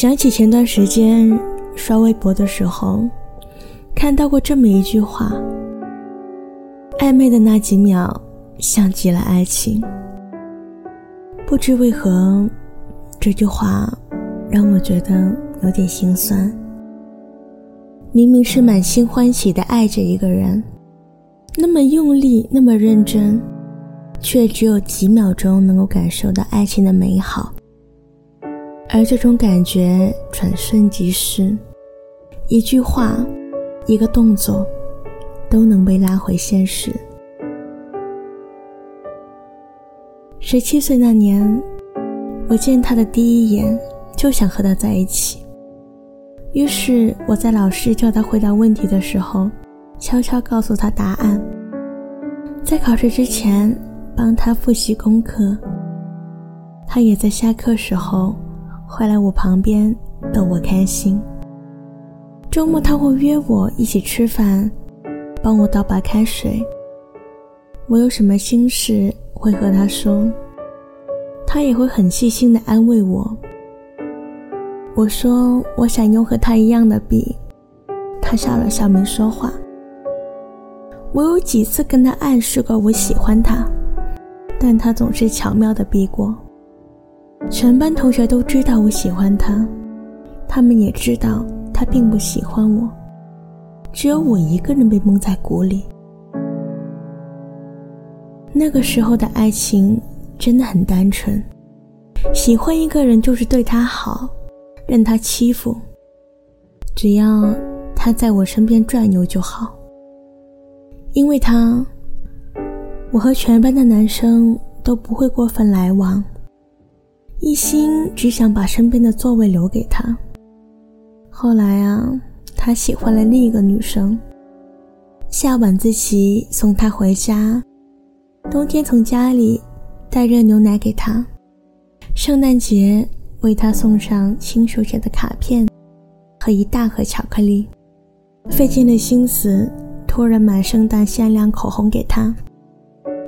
想起前段时间刷微博的时候，看到过这么一句话：“暧昧的那几秒，像极了爱情。”不知为何，这句话让我觉得有点心酸。明明是满心欢喜的爱着一个人，那么用力，那么认真，却只有几秒钟能够感受到爱情的美好。而这种感觉转瞬即逝，一句话，一个动作，都能被拉回现实。十七岁那年，我见他的第一眼就想和他在一起。于是我在老师叫他回答问题的时候，悄悄告诉他答案，在考试之前帮他复习功课。他也在下课时候。会来我旁边逗我开心。周末他会约我一起吃饭，帮我倒白开水。我有什么心事会和他说，他也会很细心的安慰我。我说我想用和他一样的笔，他笑了笑没说话。我有几次跟他暗示过我喜欢他，但他总是巧妙的避过。全班同学都知道我喜欢他，他们也知道他并不喜欢我，只有我一个人被蒙在鼓里。那个时候的爱情真的很单纯，喜欢一个人就是对他好，任他欺负，只要他在我身边转悠就好。因为他，我和全班的男生都不会过分来往。一心只想把身边的座位留给他。后来啊，他喜欢了另一个女生。下晚自习送他回家，冬天从家里带热牛奶给他，圣诞节为他送上亲手写的卡片和一大盒巧克力，费尽了心思托人买圣诞限量口红给他，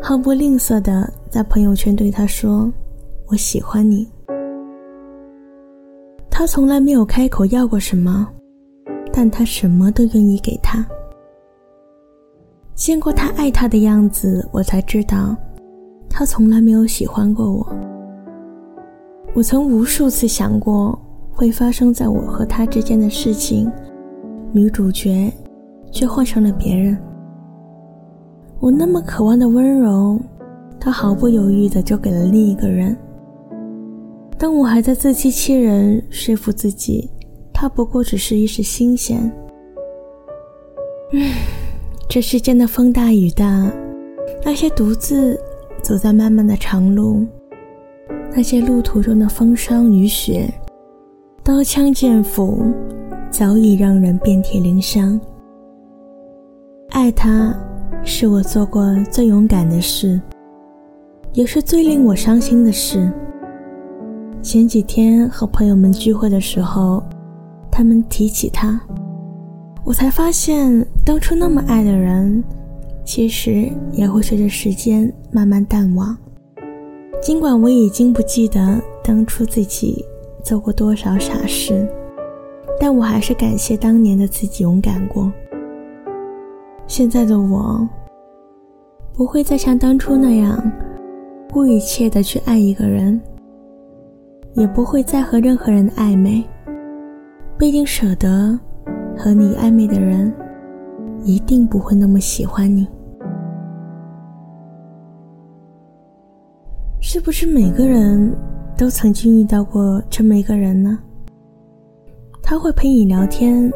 毫不吝啬的在朋友圈对他说。我喜欢你。他从来没有开口要过什么，但他什么都愿意给他。见过他爱他的样子，我才知道，他从来没有喜欢过我。我曾无数次想过会发生在我和他之间的事情，女主角却换成了别人。我那么渴望的温柔，他毫不犹豫的就给了另一个人。当我还在自欺欺人，说服自己，他不过只是一时新鲜。嗯，这世间的风大雨大，那些独自走在漫漫的长路，那些路途中的风霜雨雪，刀枪剑斧，早已让人遍体鳞伤。爱他，是我做过最勇敢的事，也是最令我伤心的事。前几天和朋友们聚会的时候，他们提起他，我才发现当初那么爱的人，其实也会随着时间慢慢淡忘。尽管我已经不记得当初自己做过多少傻事，但我还是感谢当年的自己勇敢过。现在的我，不会再像当初那样，不一切的去爱一个人。也不会再和任何人暧昧，毕竟舍得和你暧昧的人，一定不会那么喜欢你。是不是每个人都曾经遇到过这么一个人呢？他会陪你聊天，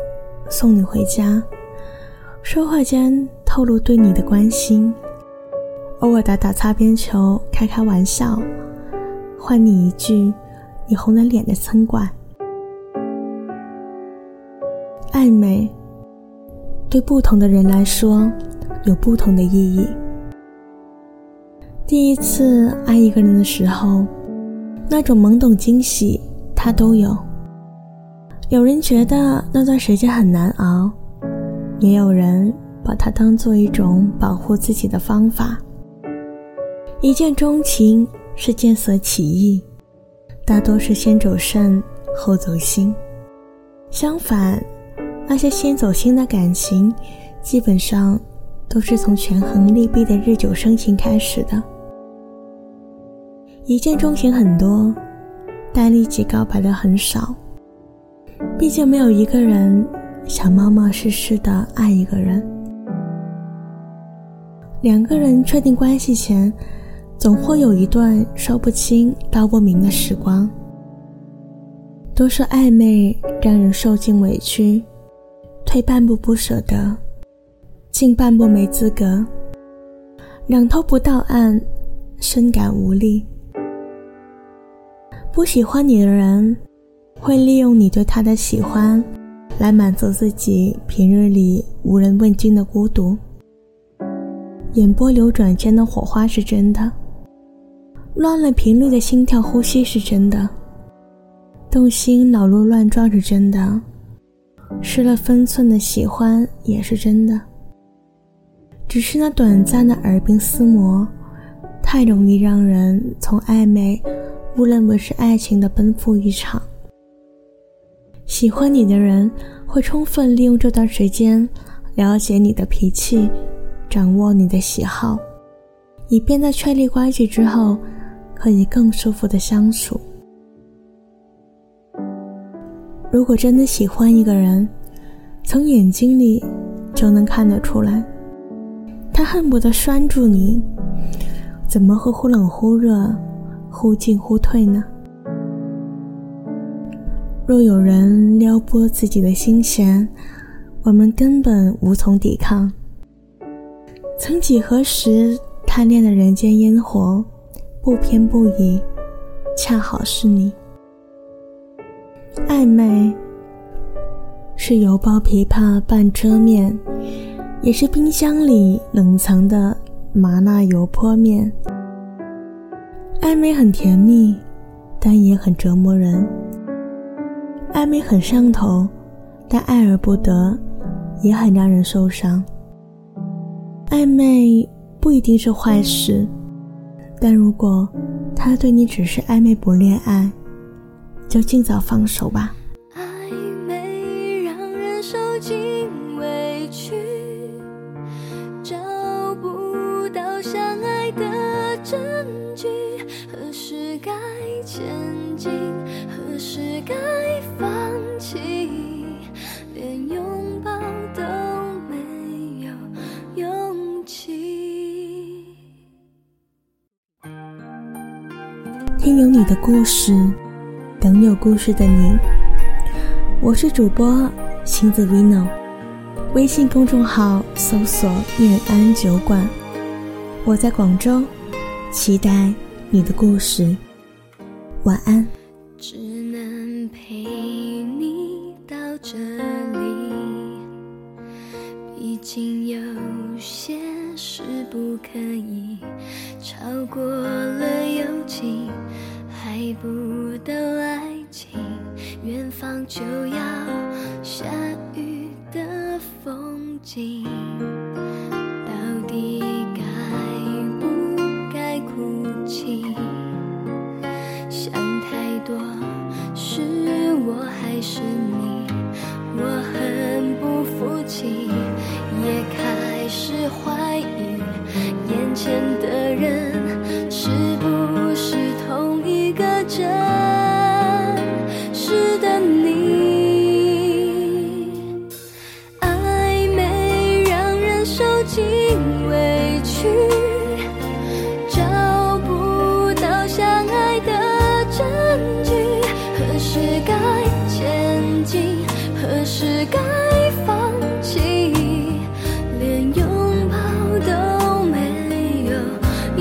送你回家，说话间透露对你的关心，偶尔打打擦边球，开开玩笑，换你一句。你红了脸的嗔怪，暧昧对不同的人来说有不同的意义。第一次爱一个人的时候，那种懵懂惊喜，他都有。有人觉得那段时间很难熬，也有人把它当做一种保护自己的方法。一见钟情是见色起意。大多是先走肾后走心。相反，那些先走心的感情，基本上都是从权衡利弊的日久生情开始的。一见钟情很多，但立即告白的很少。毕竟没有一个人想冒冒失失的爱一个人。两个人确定关系前，总会有一段说不清道不明的时光。都说暧昧让人受尽委屈，退半步不舍得，进半步没资格，两头不到岸，深感无力。不喜欢你的人，会利用你对他的喜欢，来满足自己平日里无人问津的孤独。眼波流转间的火花是真的，乱了频率的心跳呼吸是真的，动心脑路乱撞是真的，失了分寸的喜欢也是真的。只是那短暂的耳鬓厮磨，太容易让人从暧昧。误认为是爱情的奔赴一场。喜欢你的人会充分利用这段时间，了解你的脾气，掌握你的喜好，以便在确立关系之后，可以更舒服的相处。如果真的喜欢一个人，从眼睛里就能看得出来，他恨不得拴住你，怎么会忽冷忽热？忽进忽退呢？若有人撩拨自己的心弦，我们根本无从抵抗。曾几何时，贪恋的人间烟火，不偏不倚，恰好是你。暧昧是油包琵琶半遮面，也是冰箱里冷藏的麻辣油泼面。暧昧很甜蜜，但也很折磨人。暧昧很上头，但爱而不得，也很让人受伤。暧昧不一定是坏事，但如果他对你只是暧昧不恋爱就尽早放手吧。暧昧让人受尽委屈找不到相爱的证据何时该前进何时该放听有你的故事，等有故事的你。我是主播星子 vino，微信公众号搜索“念安酒馆”。我在广州，期待你的故事。晚安。只能陪你到这里，毕竟有些是不可以超过了友情。还不到爱情，远方就要下雨的风景，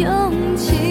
勇气。